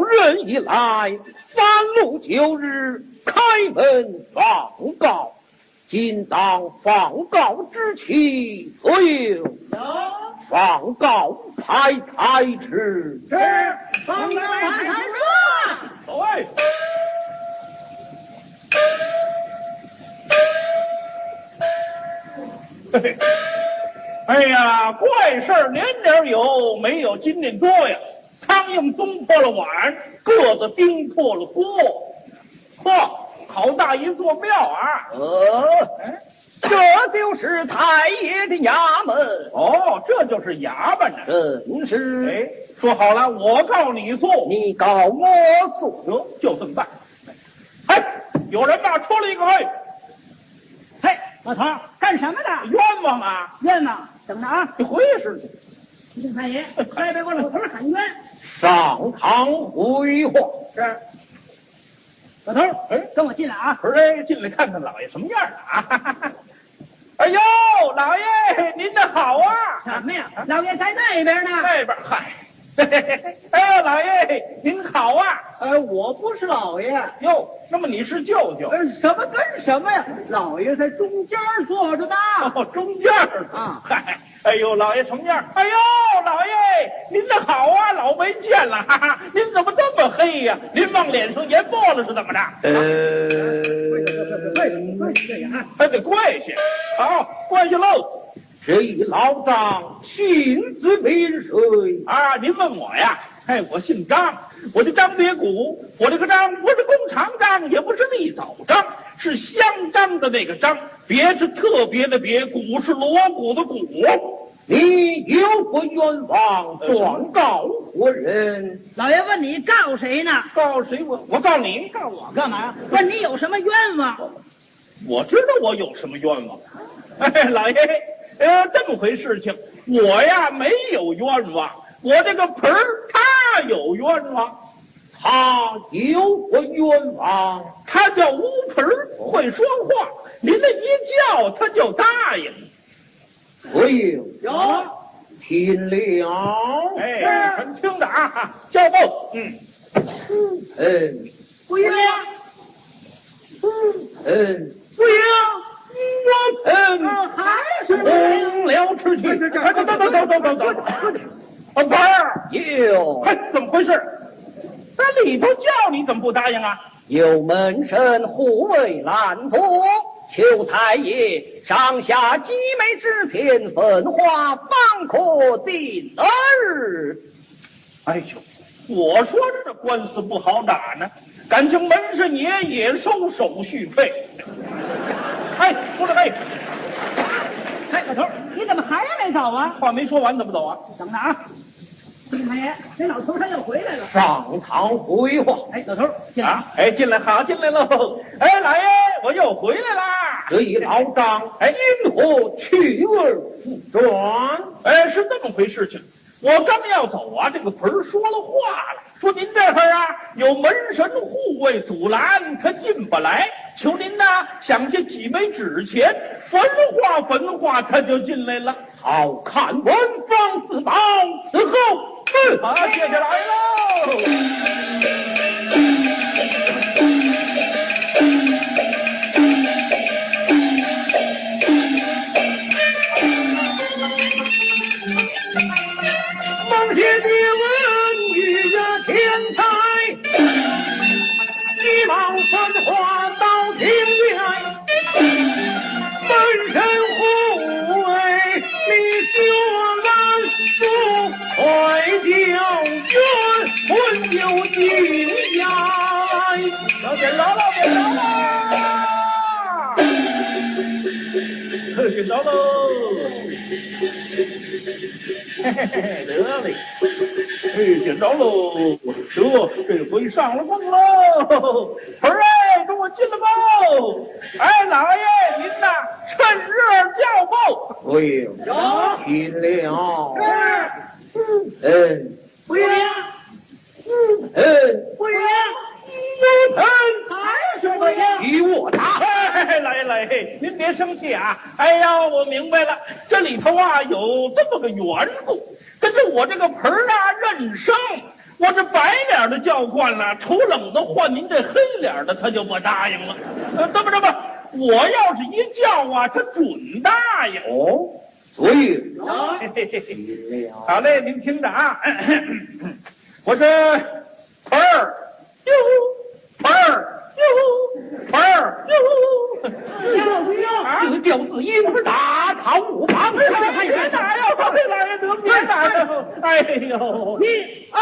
到任以来，三路九日开门放告，今当放告之期所有。放告派台迟。是放开开说。走位。哎呀，怪事儿年年有，没有今年多呀。苍蝇咚破了碗，个子叮破了锅。嚯，好大一座庙啊！呃，这就是太爷的衙门，哦，这就是衙门呢。真是哎，说好了，我告你诉，你告我诉。得就这么办。哎，有人吧？出来一个嘿，嘿，老头干什么的？冤枉啊！冤枉！等着啊！你回事去。李太爷，快别给我老头儿喊冤！上堂回话。是，老头儿，哎跟我进来啊！不是，哎，进来看看老爷什么样啊？哎呦，老爷您的好啊！什么呀？老爷在那边呢。那边嗨，嘿嘿嘿哎呦，老爷您好啊！呃，我不是老爷，哟，那么你是舅舅？呃，什么跟什么呀？老爷在中间坐着呢。哦，中间儿啊嗨，哎呦，老爷什么样？哎呦，老爷您的好啊，老没见了，哈哈，您怎么这么黑呀、您往脸上研墨了是怎么着？呃，对对对呀！还得跪下，好，跪下喽。这一老张姓字名谁？啊，您问我呀？哎，我姓张，我叫张别谷。我这个张不是弓长张，也不是立早张，是香张的那个张。别是特别的别，谷是锣鼓的鼓。你有何冤枉？状告何人？老爷问你告谁呢？告谁我？我告你，告我干嘛呀？问你有什么冤枉？我知道我有什么冤枉。哎，老爷，呃，这么回事情，我呀没有冤枉，我这个盆儿他有冤枉。他有何冤枉？他叫乌盆儿，会说话，您这一叫他就答应。何有？有。听了。哎，很听的啊，叫报。嗯，嗯不应，嗯，不行，我嗯，还是红了吃去。哎，等等等等等等等，啊，盆儿，有嘿，怎么回事？那里头叫你怎么不答应啊？有门神护卫拦阻，求太爷上下几枚纸钱分化，方可定儿。哎呦，我说这官司不好打呢，感情门神爷也收手续费。哎，出来，哎，哎，老头儿，你怎么还没走啊？话没说完怎么走啊？等着啊！李太爷，这老头儿他又回来了。上堂回话。哎，老头儿，进来啊，哎，进来好，进来喽！哎，老爷，我又回来啦！得以老张，哎，因何去而复转？哎，是这么回事情。我刚要走啊，这个盆儿说了话了，说您这会儿啊有门神护卫阻拦，他进不来。求您呐，想借几枚纸钱，焚化焚化，他就进来了。好看文房四宝，伺候。嗯好，谢谢老爷喽。孟先的一往分化到境界，门神护卫你学来不快叫冤魂有进呀！老点着了，点着了，点着喽！嘿嘿嘿，得嘞，哎，点着喽，这这回上了供喽。儿哎，跟我进来吧。哎，老爷您呐，趁热叫报。哎呦，听了，嗯不行，嗯，不行，嗯，还是不行。与我打。哎，来来，您别生气啊！哎呀，我明白了，这里头啊有这么个缘故，跟着我这个盆儿啊认生，我这白脸的叫惯了，瞅冷的换您这黑脸的，他就不答应了。呃，这么这么，我要是一叫啊，他准答应。哦，所以嘿嘿嘿嘿听了，好嘞，您听着啊，我这盆儿哟，儿哟，不行，啊！自教自应，大逃无妨。哎，别打呀！老爷得别打呀！哎呦，一二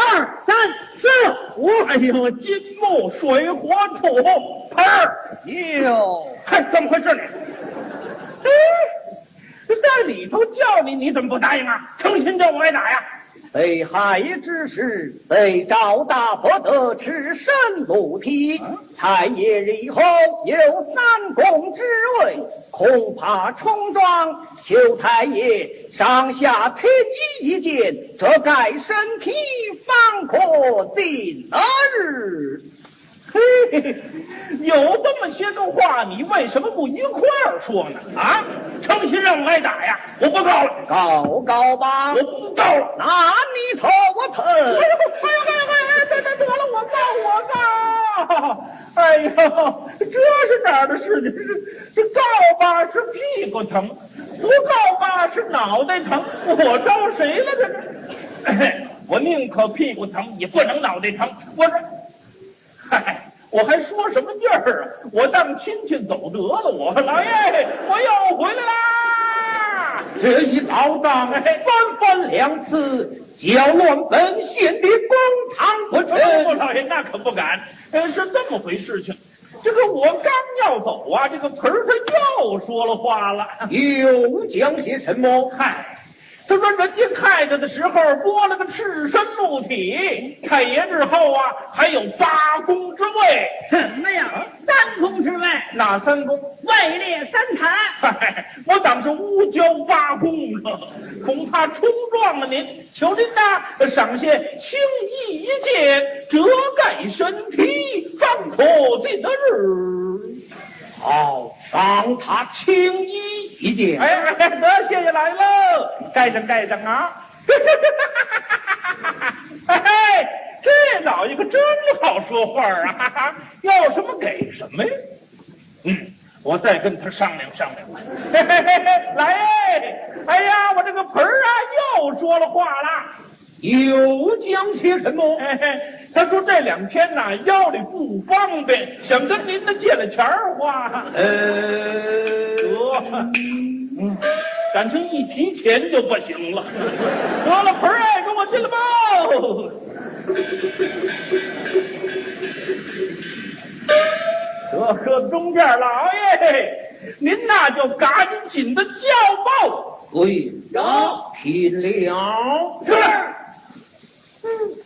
三四五，哎呦，金木水火土盆儿，哟，嗨，怎么回事呢？哎，在里头叫你，你怎么不答应啊？成心叫我挨打呀？被害之时，被赵大不得赤身露体，太爷日后有三公之位，恐怕冲撞。求太爷上下亲意一见，这盖身体方可进儿。嘿嘿嘿，有这么些个话，你为什么不一块儿说呢？啊，成心让我挨打呀？我不告了，告告吧我，不告了。拿你头我疼。哎呦，哎呦，哎呦，哎呦，得得得了，我告，我告！哎呦，这是哪儿的事情？这这告吧是屁股疼，不告吧是脑袋疼，我招谁了？这是，哎我宁可屁股疼，也不能脑袋疼。我这，嗨。我还说什么劲儿啊？我当亲戚走得了，我老爷，我又回来啦！这一遭当哎三番两次，搅乱本县的公堂不我成。我老爷那可不敢，呃，是这么回事情。这个我刚要走啊，这个盆儿他又说了话了。又讲些什么？嗨，他说人家开着的时候拨了个赤身露体，太爷日后啊还有八公之位。什么呀？三公之位，哪三公？位列三坛。嗨，我当是乌交八公呢，恐怕冲撞了您。求您呐，赏些青衣一件，遮盖身体，方可进得日。好，赏他青衣一件。哎哎，得谢谢来喽，盖上盖上啊！哎嘿嘿，这老爷可真好说话啊！哈哈，要什么给什么呀？嗯，我再跟他商量商量。嘿嘿嘿嘿，来哎！哎呀，我这个盆儿啊，又说了话了。又讲些什么？他说这两天呐腰里不方便，想跟您呢借了钱儿花。呃，得，嗯，感情一提钱就不行了。得了，盆儿哎，跟我进来吧。这个中间老爷，您那就赶紧的叫报。对，有听了。是，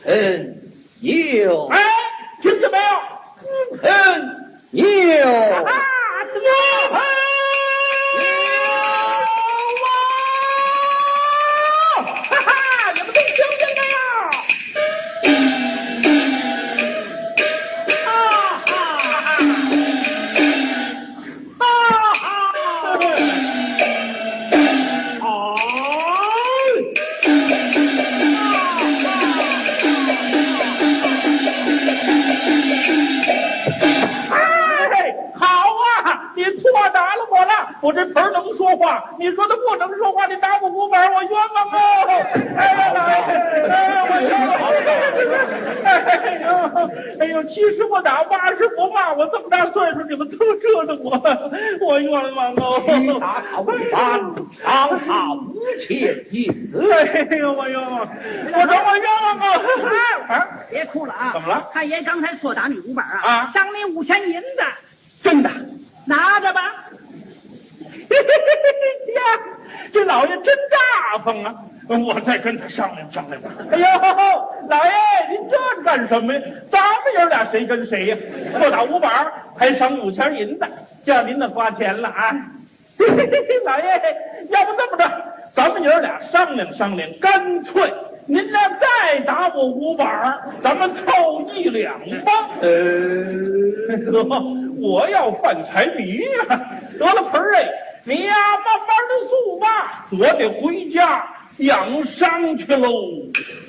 嗯，有，哎，听见没有？嗯，有。我这盆儿能说话，你说他不能说话，你打我五板，我冤枉啊！哎呀，老爷，哎呀，我冤枉！哎呦，哎呦，七十不打，八十不骂，我这么大岁数，你们都折腾我，我冤枉啊！打他无犯，赏他五千银子。哎呦，我冤枉！我说我冤枉啊！哎，别哭了啊！怎么了？太爷刚才错打你五板啊！啊赏你五千银子，真的。拿着吧。呀，这老爷真大方啊！我再跟他商量商量吧。哎呦，老爷，您这干什么呀？咱们爷俩谁跟谁呀？不打五板还赏五钱银子，叫您那花钱了啊！老爷，要不这么着，咱们爷俩商量商量，干脆您那再打我五板咱们凑一两方。呃，呵，我要犯财迷呀！得了，盆儿哎，你呀慢慢的诉吧，我得回家养伤去喽。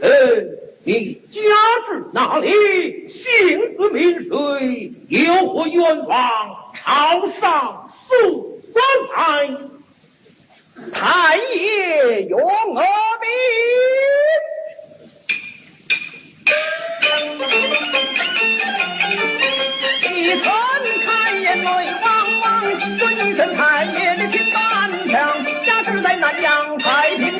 哎呦！你家住哪里？姓字名谁？有何冤枉？朝上诉来。太爷用我名，一寸看眼泪汪汪，尊称太爷的金板枪，家住在南阳太平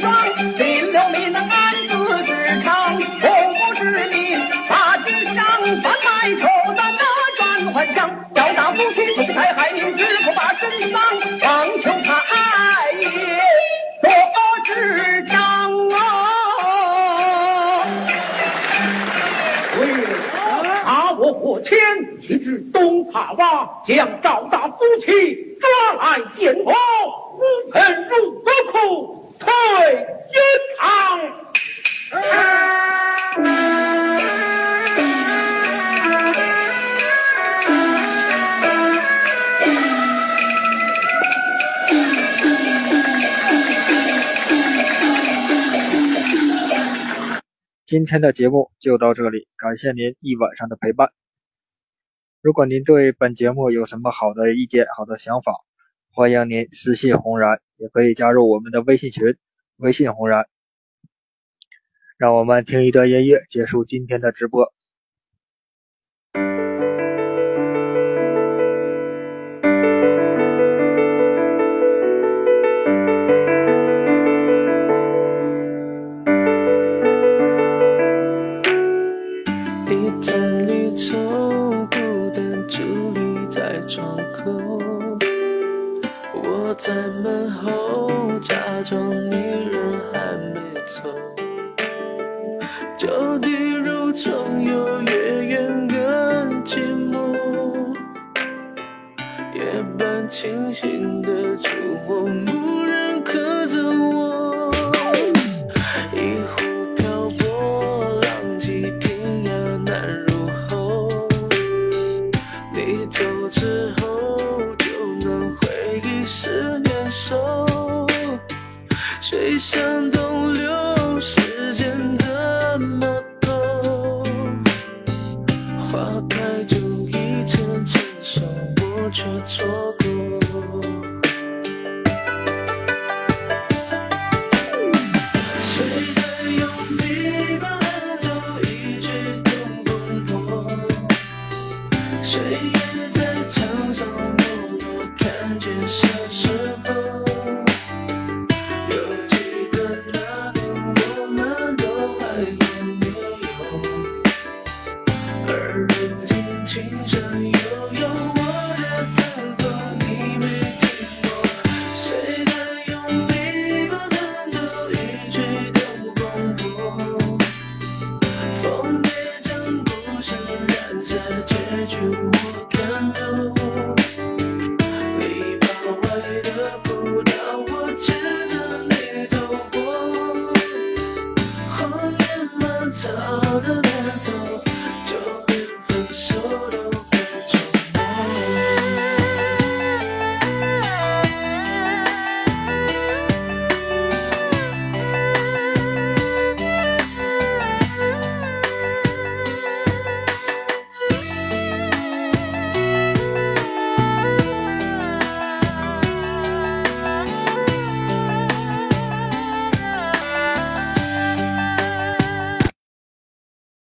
天，东塔洼，将赵大夫妻抓来见我，无盆入河库，退阴堂。今天的节目就到这里，感谢您一晚上的陪伴。如果您对本节目有什么好的意见、好的想法，欢迎您私信红然，也可以加入我们的微信群，微信红然。让我们听一段音乐，结束今天的直播。在门后，假装你人还没走。